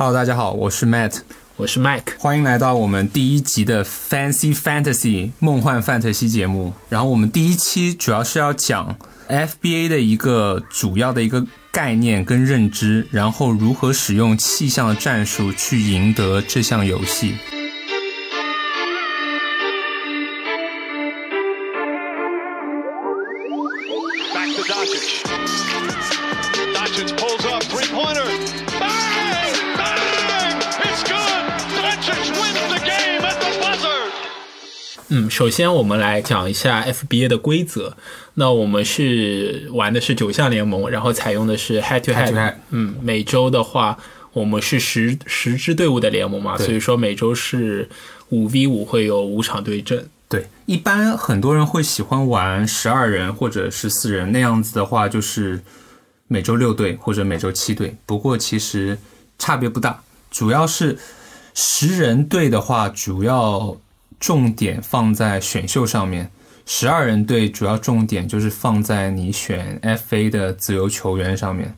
Hello，大家好，我是 Matt，我是 Mike，欢迎来到我们第一集的 Fancy Fantasy 梦幻范特西节目。然后我们第一期主要是要讲 FBA 的一个主要的一个概念跟认知，然后如何使用气象的战术去赢得这项游戏。首先我们来讲一下 FBA 的规则。那我们是玩的是九项联盟，然后采用的是 head to Head。嗯，每周的话，我们是十十支队伍的联盟嘛，所以说每周是五 v 五，会有五场对阵。对，一般很多人会喜欢玩十二人或者十四人那样子的话，就是每周六队或者每周七队。不过其实差别不大，主要是十人队的话，主要重点放在选秀上面；十二人队主要重点就是放在你选 FA 的自由球员上面。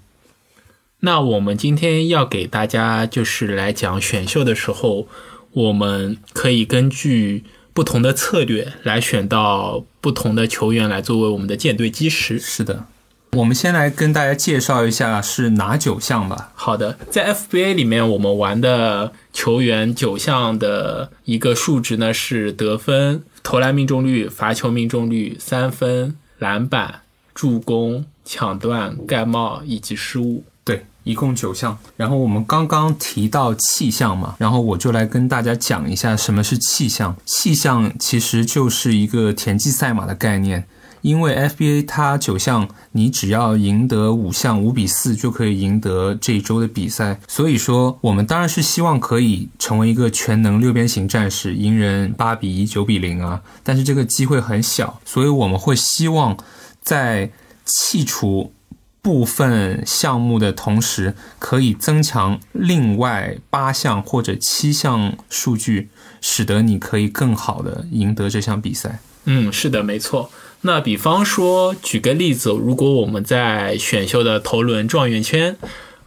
那我们今天要给大家就是来讲选秀的时候，我们可以根据不同的策略来选到不同的球员来作为我们的舰队基石。是的，我们先来跟大家介绍一下是哪九项吧。好的，在 FBA 里面，我们玩的球员九项的一个数值呢是得分、投篮命中率、罚球命中率、三分、篮板、助攻、抢断、盖帽以及失误。对，一共九项。然后我们刚刚提到气象嘛，然后我就来跟大家讲一下什么是气象。气象其实就是一个田忌赛马的概念。因为 FBA 它九项，你只要赢得五项五比四就可以赢得这一周的比赛。所以说，我们当然是希望可以成为一个全能六边形战士，赢人八比一、九比零啊。但是这个机会很小，所以我们会希望在弃除部分项目的同时，可以增强另外八项或者七项数据，使得你可以更好的赢得这项比赛。嗯，是的，没错。那比方说，举个例子，如果我们在选秀的头轮状元圈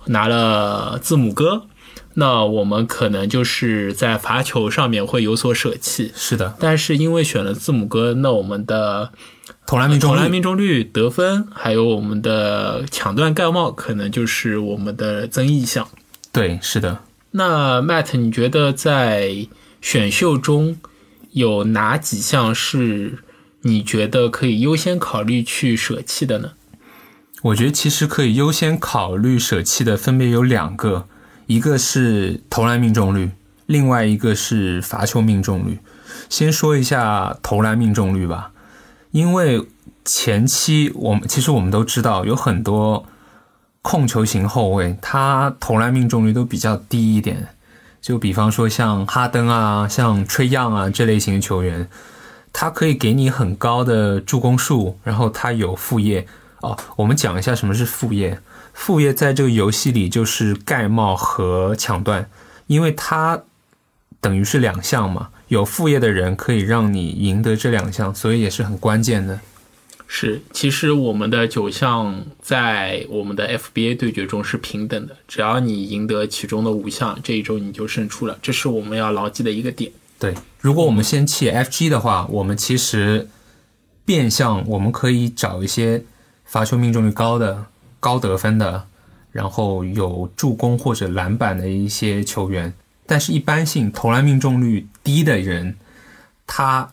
拿了字母哥，那我们可能就是在罚球上面会有所舍弃。是的，但是因为选了字母哥，那我们的投篮命中投篮率命中率、得分，还有我们的抢断盖帽，可能就是我们的增益项。对，是的。那 Matt，你觉得在选秀中有哪几项是你觉得可以优先考虑去舍弃的呢？我觉得其实可以优先考虑舍弃的分别有两个，一个是投篮命中率，另外一个是罚球命中率。先说一下投篮命中率吧，因为前期我们其实我们都知道有很多控球型后卫，他投篮命中率都比较低一点。就比方说像哈登啊、像吹样啊这类型的球员，他可以给你很高的助攻数，然后他有副业。哦，我们讲一下什么是副业。副业在这个游戏里就是盖帽和抢断，因为它等于是两项嘛，有副业的人可以让你赢得这两项，所以也是很关键的。是，其实我们的九项在我们的 FBA 对决中是平等的，只要你赢得其中的五项，这一周你就胜出了，这是我们要牢记的一个点。对，如果我们先弃 FG 的话，我们其实变相我们可以找一些罚球命中率高的、高得分的，然后有助攻或者篮板的一些球员。但是，一般性投篮命中率低的人，他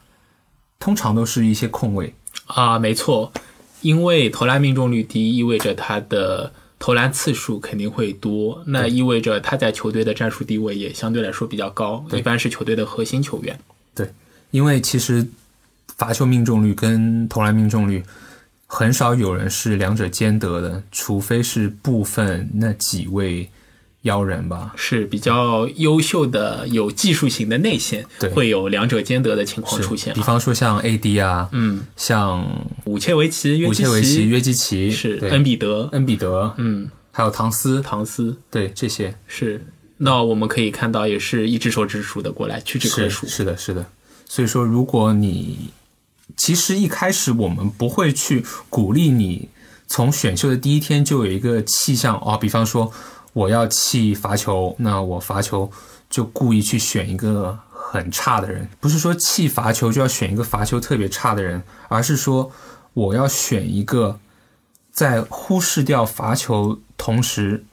通常都是一些控卫。啊，没错，因为投篮命中率低，意味着他的投篮次数肯定会多，那意味着他在球队的战术地位也相对来说比较高，一般是球队的核心球员。对，因为其实罚球命中率跟投篮命中率很少有人是两者兼得的，除非是部分那几位妖人吧。是比较优秀的、有技术型的内线，会有两者兼得的情况出现比。方说像 AD 啊，嗯，像武切维奇、约基武切维奇、约基奇，是恩比德，恩比德，嗯，还有唐斯，唐斯对这些是。那我们可以看到，也是一只手指数的过来，屈指可是数。是的，是的。所以说，如果你其实一开始我们不会去鼓励你从选秀的第一天就有一个气象哦，比方说我要弃罚球，那我罚球就故意去选一个很差的人，不是说弃罚球就要选一个罚球特别差的人，而是说我要选一个在忽视掉罚球同时，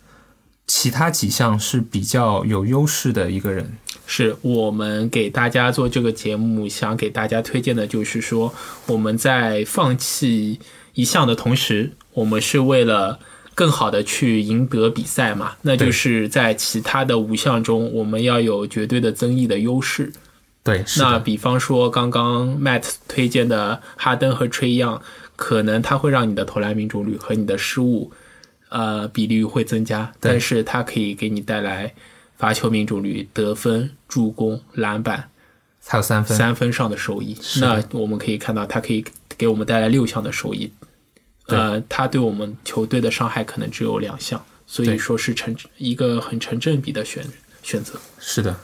其他几项是比较有优势的一个人。是我们给大家做这个节目，想给大家推荐的就是说，我们在放弃一项的同时，我们是为了更好的去赢得比赛嘛，那就是在其他的五项中，我们要有绝对的增益的优势。对，那比方说刚刚 Matt 推荐的哈登和 Trey Young，，可能他会让你的投篮命中率和你的失误，呃，比例会增加，但是它可以给你带来罚球命中率、得分、助攻、篮板还有三分，三分上的收益。那我们可以看到，它可以给我们带来六项的收益。呃，他对我们球队的伤害可能只有两项，所以说是成一个很成正比的选选择。是的，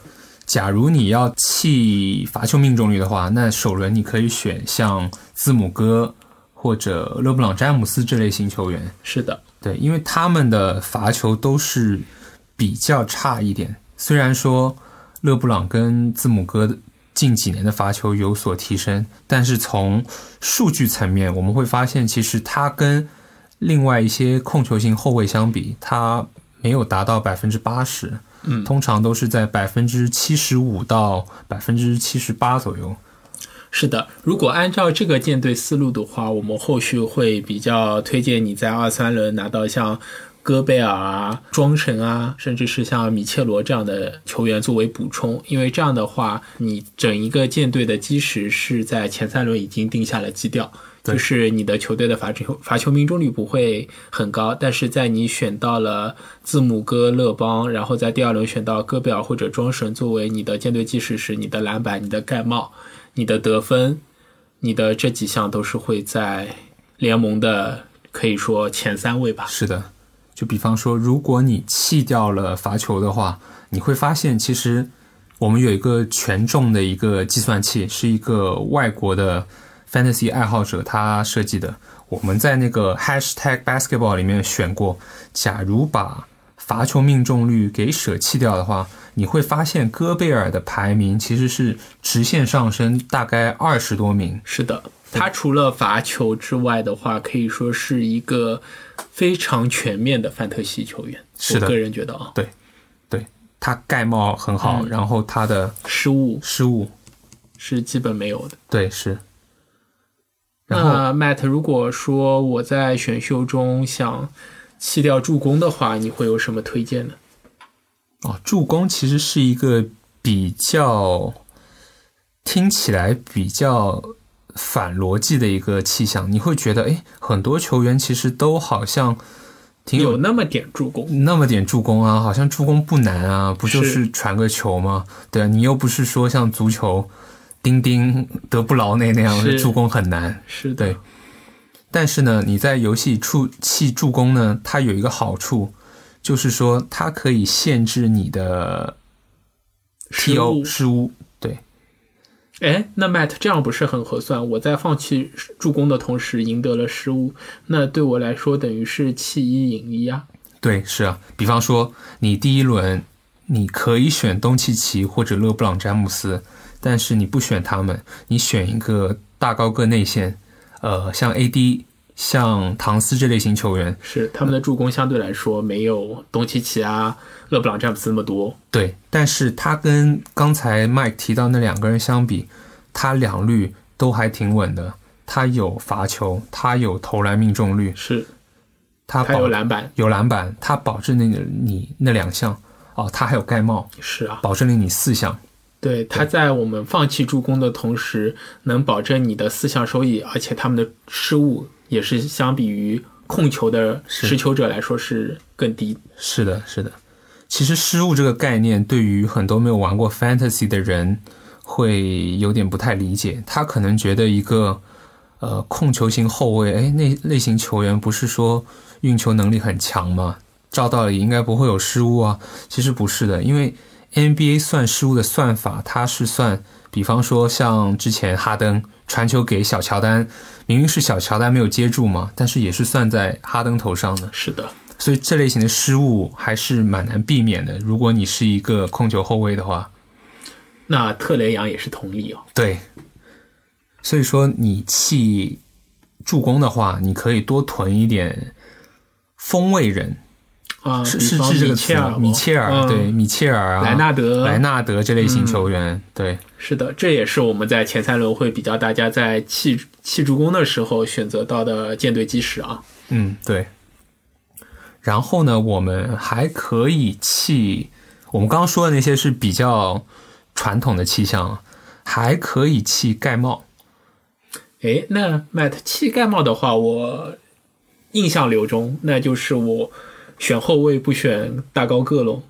假如你要弃罚球命中率的话，那首轮你可以选像字母哥或者勒布朗詹姆斯这类型球员。是的，对，因为他们的罚球都是比较差一点。虽然说勒布朗跟字母哥近几年的罚球有所提升，但是从数据层面，我们会发现，其实他跟另外一些控球型后卫相比，他没有达到百分之八十，嗯通常都是在百分之七十五到百分之七十八左右。是的，如果按照这个舰队思路的话，我们后续会比较推荐你在二三轮拿到像戈贝尔啊、庄神啊，甚至是像米切罗这样的球员作为补充，因为这样的话，你整一个舰队的基石是在前三轮已经定下了基调。就是你的球队的罚球罚球命中率不会很高，但是在你选到了字母哥、勒邦，然后在第二轮选到戈贝尔或者庄神作为你的舰队基石时，你的篮板、你的盖帽、你的得分、你的这几项都是会在联盟的可以说前三位吧。是的，就比方说，如果你弃掉了罚球的话，你会发现其实我们有一个权重的一个计算器，是一个外国的 fantasy 爱好者他设计的。我们在那个 hashtag basketball 里面选过，假如把罚球命中率给舍弃掉的话，你会发现戈贝尔的排名其实是直线上升，大概二十多名。是的，他除了罚球之外的话，可以说是一个非常全面的范特西球员。是的我个人觉得啊，对对他盖帽很好，嗯然后他的失误失误，是基本没有的。对是。那 Matt，如果说我在选秀中想弃掉助攻的话，你会有什么推荐呢？哦，助攻其实是一个比较听起来比较反逻辑的一个气象。你会觉得，哎，很多球员其实都好像挺有有那么点助攻，那么点助攻啊，好像助攻不难啊，不就是传个球吗？对啊，你又不是说像足球，丁丁德布劳内那样的助攻很难。是的，对，但是呢，你在游戏处弃助攻呢，它有一个好处，就是说它可以限制你的 TO 误。失误。哎，那 Matt 这样不是很合算？我在放弃助攻的同时赢得了失误，那对我来说等于是弃一赢一啊。对，是啊。比方说，你第一轮你可以选东契奇或者勒布朗詹姆斯，但是你不选他们，你选一个大高个内线，呃，像 AD、像唐斯这类型球员，是他们的助攻相对来说没有东契奇啊、勒布朗詹姆斯那么多。对，但是他跟刚才 Mike 提到那两个人相比，他两率都还挺稳的。他有罚球，他有投篮命中率，是，他保还有篮板。有篮板，他保证了你那两项哦，他还有盖帽，是啊，保证了你四项。对，他在我们放弃助攻的同时，能保证你的四项收益，而且他们的失误也是相比于控球的持球者来说是更低。是的，是的。其实失误这个概念，对于很多没有玩过 fantasy 的人，会有点不太理解。他可能觉得一个呃控球型后卫，哎，那类型球员不是说运球能力很强吗？照道理应该不会有失误啊。其实不是的，因为 NBA 算失误的算法，它是算，比方说像之前哈登传球给小乔丹，明明是小乔丹没有接住嘛，但是也是算在哈登头上的。是的，所以这类型的失误还是蛮难避免的。如果你是一个控球后卫的话，那特雷杨也是同意哦。对，所以说你弃助攻的话，你可以多囤一点锋卫人，啊，是是是这个词米切尔，米切尔，嗯对，米切尔啊，莱纳德，莱纳德这类型球员，对，是的，这也是我们在前三轮会比较大家在弃弃助攻的时候选择到的舰队基石啊。嗯，对。然后呢，我们还可以弃，我们刚刚说的那些是比较传统的气象，还可以弃盖帽。哎，那 Matt 弃盖帽的话，我印象流中，那就是我选后卫不选大高个喽。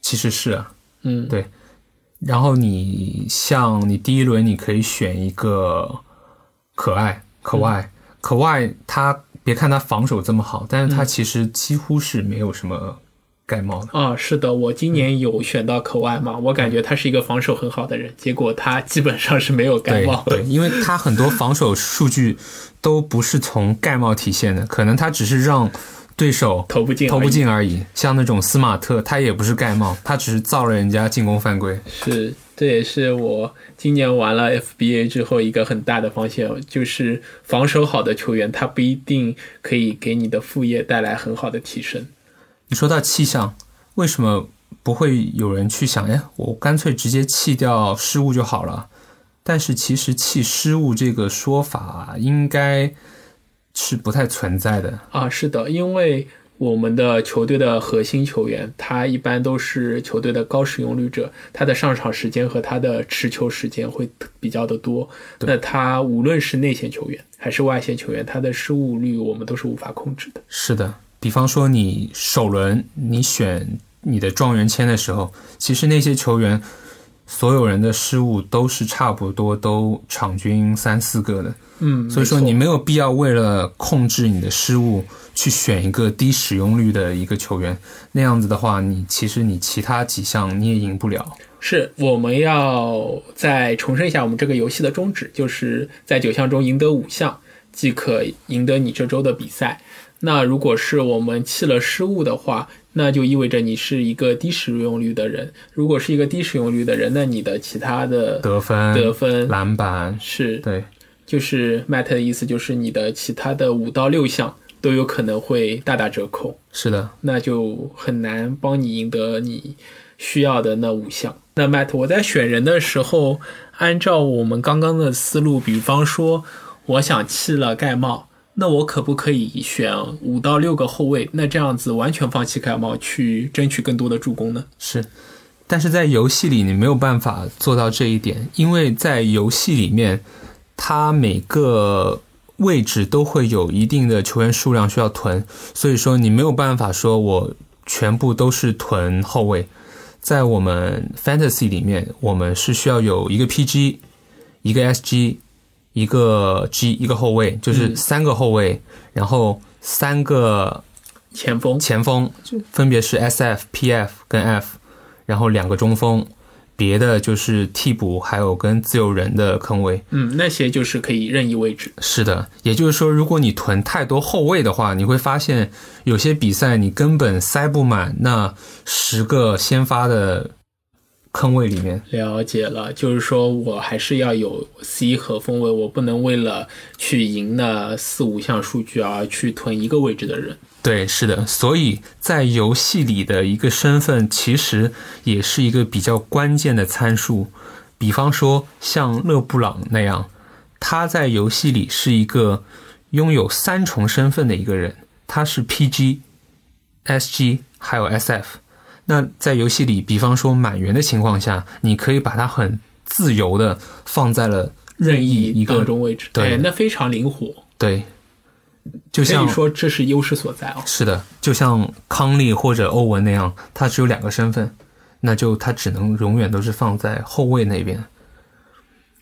其实是啊，嗯，对。然后你像你第一轮你可以选一个可爱可爱、可爱，他别看他防守这么好，但是他其实几乎是没有什么盖帽的。啊，是的，我今年有选到可外嘛，我感觉他是一个防守很好的人，结果他基本上是没有盖对帽。对，因为他很多防守数据都不是从盖帽体现的，可能他只是让对手投不进投不进而已。像那种斯马特，他也不是盖帽，他只是造了人家进攻犯规。是，这也是我今年玩了 FBA 之后一个很大的发现，就是防守好的球员，他不一定可以给你的副业带来很好的提升。你说到气象，为什么不会有人去想？哎，我干脆直接弃掉失误就好了。但是其实弃失误这个说法应该是不太存在的。啊，是的，因为我们的球队的核心球员，他一般都是球队的高使用率者，他的上场时间和他的持球时间会比较的多。那他无论是内线球员还是外线球员，他的失误率我们都是无法控制的。是的，比方说你首轮你选你的状元签的时候，其实那些球员所有人的失误都是差不多都场均三四个的，嗯，所以说你没有必要为了控制你的失误去选一个低使用率的一个球员，那样子的话，你其实你其他几项你也赢不了。是我们要再重申一下我们这个游戏的宗旨，就是在九项中赢得五项，即可赢得你这周的比赛。那如果是我们弃了失误的话，那就意味着你是一个低使用率的人。如果是一个低使用率的人，那你的其他的得分、得分篮板，是对，就是 Matt 的意思，就是你的其他的五到六项都有可能会大打折扣。是的，那就很难帮你赢得你需要的那五项。那 Matt，我在选人的时候，按照我们刚刚的思路，比方说，我想弃了盖帽，那我可不可以选五到六个后卫？那这样子完全放弃盖帽，去争取更多的助攻呢？是。但是在游戏里你没有办法做到这一点，因为在游戏里面，它每个位置都会有一定的球员数量需要囤，所以说你没有办法说我全部都是囤后卫。在我们 Fantasy 里面，我们是需要有一个 PG、一个 SG、一个 G、一个后卫，就是三个后卫，然后三个前锋前锋分别是 SF、PF 跟 F，然后两个中锋，别的就是替补，还有跟自由人的坑位。嗯，那些就是可以任意位置。是的，也就是说，如果你囤太多后卫的话，你会发现有些比赛你根本塞不满那十个先发的坑位里面。了解了，就是说我还是要有 C 和锋位，我不能为了去赢那四五项数据而去囤一个位置的人。对，是的，所以在游戏里的一个身份，其实也是一个比较关键的参数。比方说，像勒布朗那样，他在游戏里是一个拥有三重身份的一个人，他是 PG、SG 还有 SF。那在游戏里，比方说满员的情况下，你可以把它很自由的放在了任意一个中位置，对哎那非常灵活，对，就可像以说这是优势所在哦。是的，就像康利或者欧文那样，他只有两个身份，那就他只能永远都是放在后卫那边。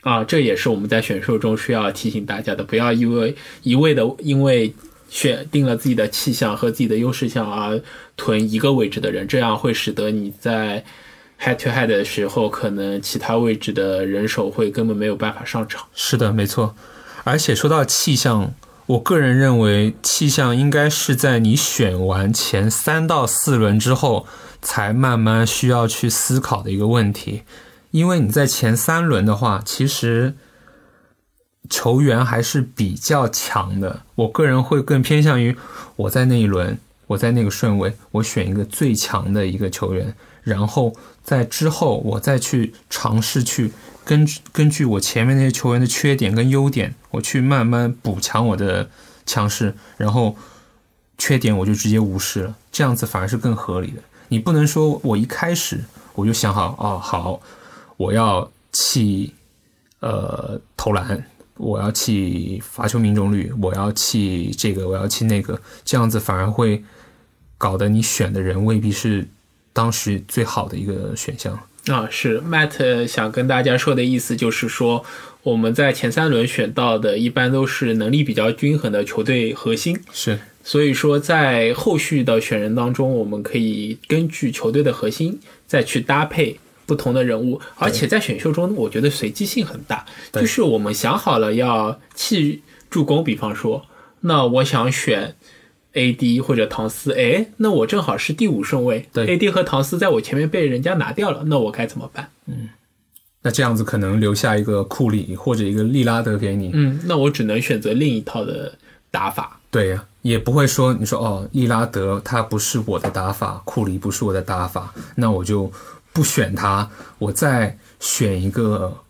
啊，这也是我们在选秀中需要提醒大家的，不要因为一味的因为选定了自己的气象和自己的优势项而囤一个位置的人，这样会使得你在 head to head 的时候，可能其他位置的人手会根本没有办法上场。是的，没错。而且说到气象，我个人认为，气象应该是在你选完前三到四轮之后，才慢慢需要去思考的一个问题。因为你在前三轮的话，其实球员还是比较强的。我个人会更偏向于我在那一轮，我在那个顺位，我选一个最强的一个球员，然后在之后我再去尝试去根据根据我前面那些球员的缺点跟优点，我去慢慢补强我的强势，然后缺点我就直接无视了，这样子反而是更合理的。你不能说我一开始我就想好哦好，我要弃呃投篮，我要弃罚球命中率，我要弃这个，我要弃那个，这样子反而会搞得你选的人未必是当时最好的一个选项。啊，是 Matt 想跟大家说的意思就是说，我们在前三轮选到的一般都是能力比较均衡的球队核心，是所以说在后续的选人当中，我们可以根据球队的核心再去搭配不同的人物，而且在选秀中，我觉得随机性很大，就是我们想好了要弃助攻，比方说，那我想选 AD 或者唐斯，哎，那我正好是第五顺位。对，AD 和唐斯在我前面被人家拿掉了，那我该怎么办？嗯。那这样子可能留下一个库里或者一个利拉德给你，嗯，那我只能选择另一套的打法。对呀，也不会说你说哦，利拉德他不是我的打法，库里不是我的打法，那我就不选他，我再选一个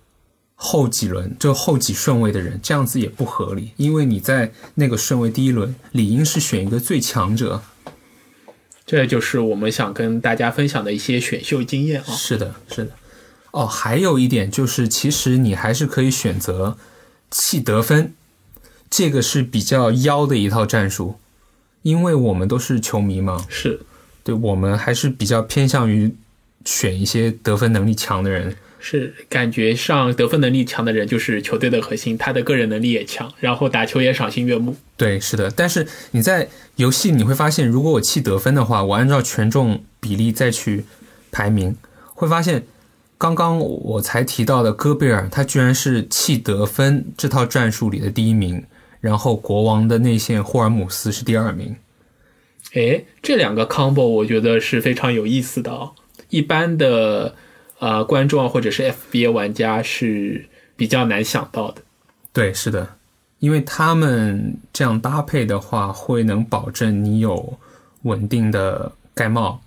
后几轮就后几顺位的人，这样子也不合理，因为你在那个顺位第一轮理应是选一个最强者。这就是我们想跟大家分享的一些选秀经验啊。是的，是的。哦，还有一点就是，其实你还是可以选择弃得分，这个是比较妖的一套战术，因为我们都是球迷嘛，是对我们还是比较偏向于选一些得分能力强的人。是，感觉上得分能力强的人就是球队的核心，他的个人能力也强，然后打球也赏心悦目。对，是的。但是你在游戏你会发现，如果我弃得分的话，我按照权重比例再去排名，会发现刚刚我才提到的戈贝尔，他居然是弃得分这套战术里的第一名，然后国王的内线霍尔姆斯是第二名。诶，这两个 combo 我觉得是非常有意思的哦。一般的呃观众啊或者是 FBA 玩家是比较难想到的。对，是的，因为他们这样搭配的话，会能保证你有稳定的盖帽、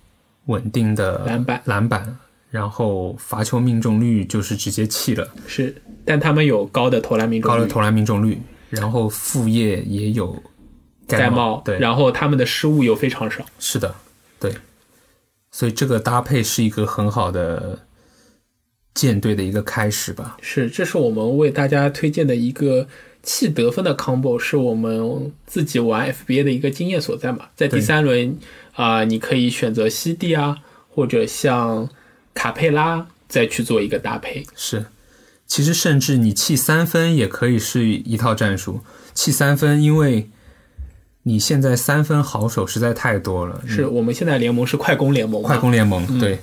稳定的篮板篮板，然后罚球命中率就是直接弃了，是，但他们有高的投篮命中率，高的投篮命中率，然后副业也有盖帽，帽，对，然后他们的失误又非常少。是的，对，所以这个搭配是一个很好的舰队的一个开始吧。是，这是我们为大家推荐的一个弃得分的 combo，是我们自己玩 FBA 的一个经验所在嘛。在第三轮啊、你可以选择西蒂啊，或者像卡佩拉再去做一个搭配。是，其实甚至你弃三分也可以是一套战术。弃三分，因为你现在三分好手实在太多了，是我们现在联盟是快攻联盟，快攻联盟，对，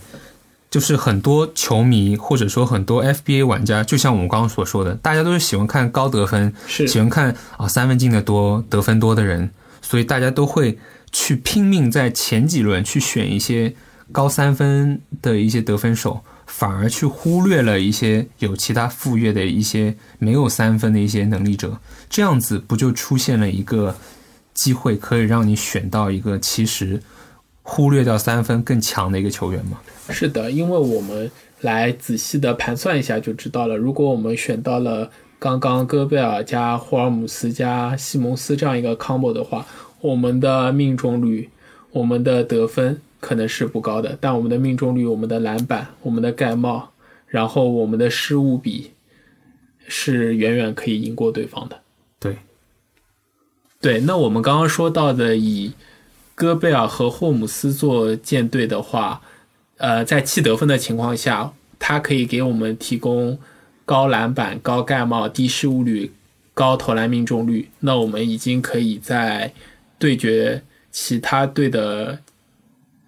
就是很多球迷或者说很多 FBA 玩家，就像我们刚刚所说的，大家都是喜欢看高得分，是。喜欢看啊三分进的多、得分多的人，所以大家都会去拼命在前几轮去选一些高三分的一些得分手，反而去忽略了一些有其他副业的一些没有三分的一些能力者，这样子不就出现了一个机会，可以让你选到一个其实忽略掉三分更强的一个球员吗？是的，因为我们来仔细的盘算一下就知道了。如果我们选到了刚刚戈贝尔加霍尔姆斯加西蒙斯这样一个 combo 的话，我们的命中率、我们的得分可能是不高的，但我们的命中率、我们的篮板、我们的盖帽，然后我们的失误比是远远可以赢过对方的。对，那我们刚刚说到的以戈贝尔和霍姆斯做舰队的话，呃，在弃得分的情况下，他可以给我们提供高篮板、高盖帽、低失误率、高投篮命中率。那我们已经可以在对决其他队的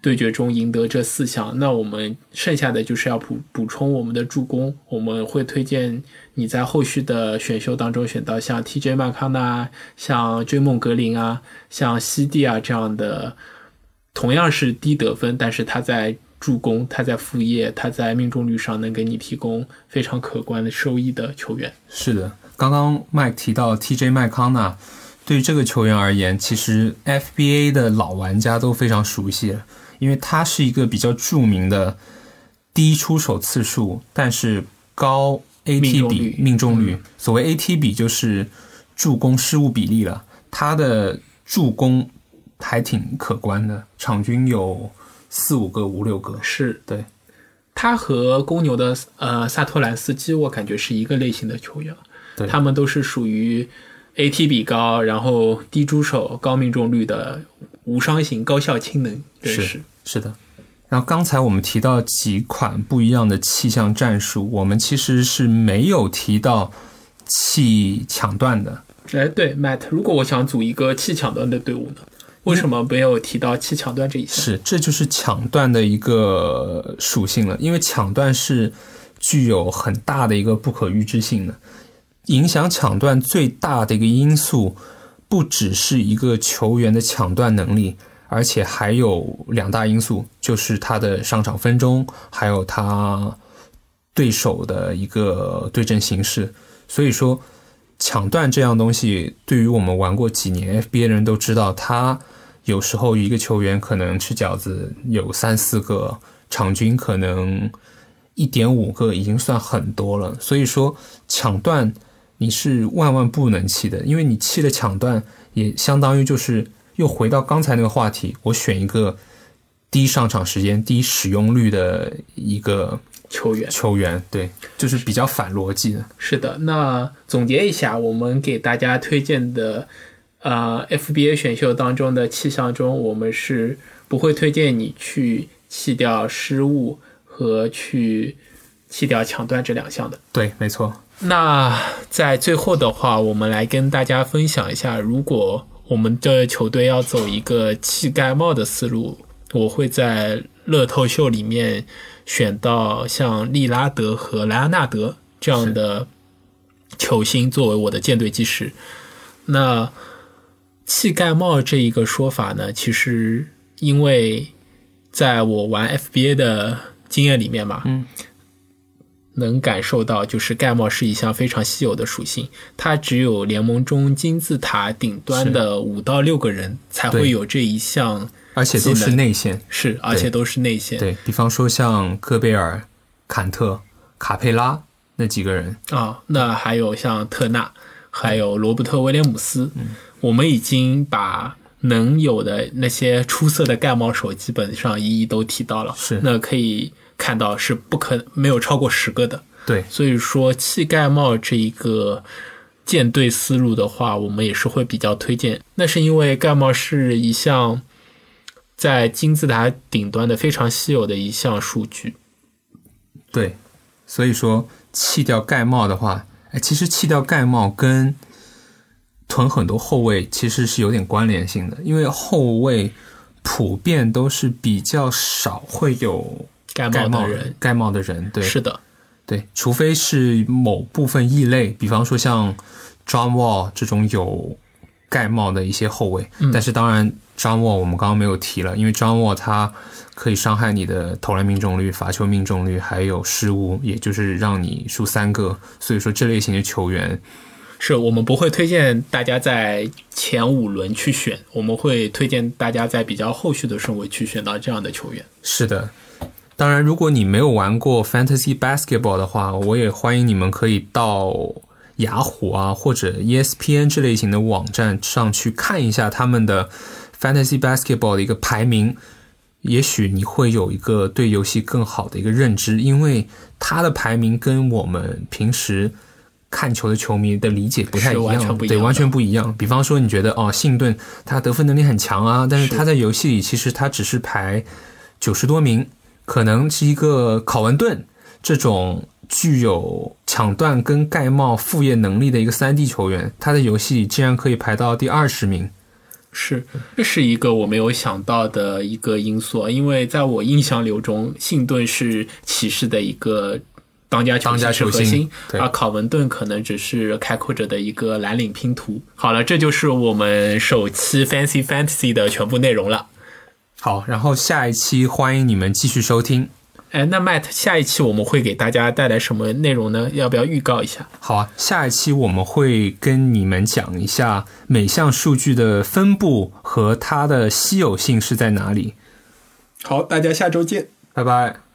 对决中赢得这四项，那我们剩下的就是要补补充我们的助攻。我们会推荐你在后续的选秀当中选到像 TJ 麦康纳、像追梦格林啊、像西蒂啊这样的，同样是低得分，但是他在助攻、他在副业、他在命中率上能给你提供非常可观的收益的球员。是的，刚刚麦提到 TJ 麦康纳，对于这个球员而言，其实 FBA 的老玩家都非常熟悉。因为他是一个比较著名的低出手次数，但是高 AT 比命中率。所谓 AT 比就是助攻失误比例了。他的助攻还挺可观的，场均有四五个、五六个。是对，他和公牛的呃萨托兰斯基，我感觉是一个类型的球员。对，他们都是属于 AT 比高，然后低出手、高命中率的。无伤型高效氢能是是的，然后刚才我们提到几款不一样的气象战术，我们其实是没有提到气抢断的。哎，对，Matt，如果我想组一个气抢断的队伍呢？为什么没有提到气抢断这一项？是，这就是抢断的一个属性了，因为抢断是具有很大的一个不可预知性的，影响抢断最大的一个因素。不只是一个球员的抢断能力，而且还有两大因素，就是他的上场分钟，还有他对手的一个对阵形式。所以说，抢断这样东西，对于我们玩过几年 FBA 的人都知道，他有时候一个球员可能吃饺子有三四个，场均可能一点五个，已经算很多了。所以说，抢断。你是万万不能弃的，因为你弃了抢断，也相当于就是又回到刚才那个话题。我选一个低上场时间、低使用率的一个球员，球员对，就是比较反逻辑的。是的，那总结一下，我们给大家推荐的，呃，FBA 选秀当中的气象中，我们是不会推荐你去弃掉失误和去弃掉抢断这两项的。对，没错。那在最后的话，我们来跟大家分享一下，如果我们的球队要走一个弃盖帽的思路，我会在乐透秀里面选到像利拉德和莱昂纳德这样的球星作为我的舰队基石。那弃盖帽这一个说法呢，其实因为在我玩 FBA 的经验里面嘛，嗯。能感受到，就是盖帽是一项非常稀有的属性，它只有联盟中金字塔顶端的五到六个人才会有这一项，而且都是内线，是，而且都是内线。对比方说像戈贝尔、坎特、卡佩拉那几个人。啊，那还有像特纳，还有罗伯特威廉姆斯，我们已经把能有的那些出色的盖帽手基本上一一都提到了，是，那可以。看到是不可没有超过十个的，对，所以说气盖帽这一个舰队思路的话，我们也是会比较推荐。那是因为盖帽是一项在金字塔顶端的非常稀有的一项数据。对，所以说弃掉盖帽的话，哎，其实弃掉盖帽跟囤很多后卫其实是有点关联性的，因为后卫普遍都是比较少会有。盖帽的人，盖帽的人，对，是的，对，除非是某部分异类，比方说像 John Wall 这种有盖帽的一些后卫，但是当然 John Wall 我们刚刚没有提了，因为 John Wall 他可以伤害你的投篮命中率、罚球命中率，还有失误，也就是让你输三个，所以说这类型的球员，是我们不会推荐大家在前五轮去选，我们会推荐大家在比较后续的顺位去选到这样的球员。是的。当然，如果你没有玩过 Fantasy Basketball 的话，我也欢迎你们可以到雅虎啊或者 ESPN 这类型的网站上去看一下他们的 Fantasy Basketball 的一个排名，也许你会有一个对游戏更好的一个认知，因为它的排名跟我们平时看球的球迷的理解不太一样，对，完全不一样。比方说，你觉得哦，信顿他得分能力很强啊，但是他在游戏里其实他只是排九十多名。可能是一个考文顿这种具有抢断跟盖帽副业能力的一个三 D 球员，他的游戏竟然可以排到第二十名，是，这是一个我没有想到的一个因素，因为在我印象流中，信顿是骑士的一个当家球星是球星核心，而考文顿可能只是开拓者的一个蓝领拼图。好了，这就是我们首期 Fancy Fantasy 的全部内容了。好，然后下一期欢迎你们继续收听。哎，那 Matt，下一期我们会给大家带来什么内容呢？要不要预告一下？好啊，下一期我们会跟你们讲一下每项数据的分布和它的稀有性是在哪里。好，大家下周见。拜拜。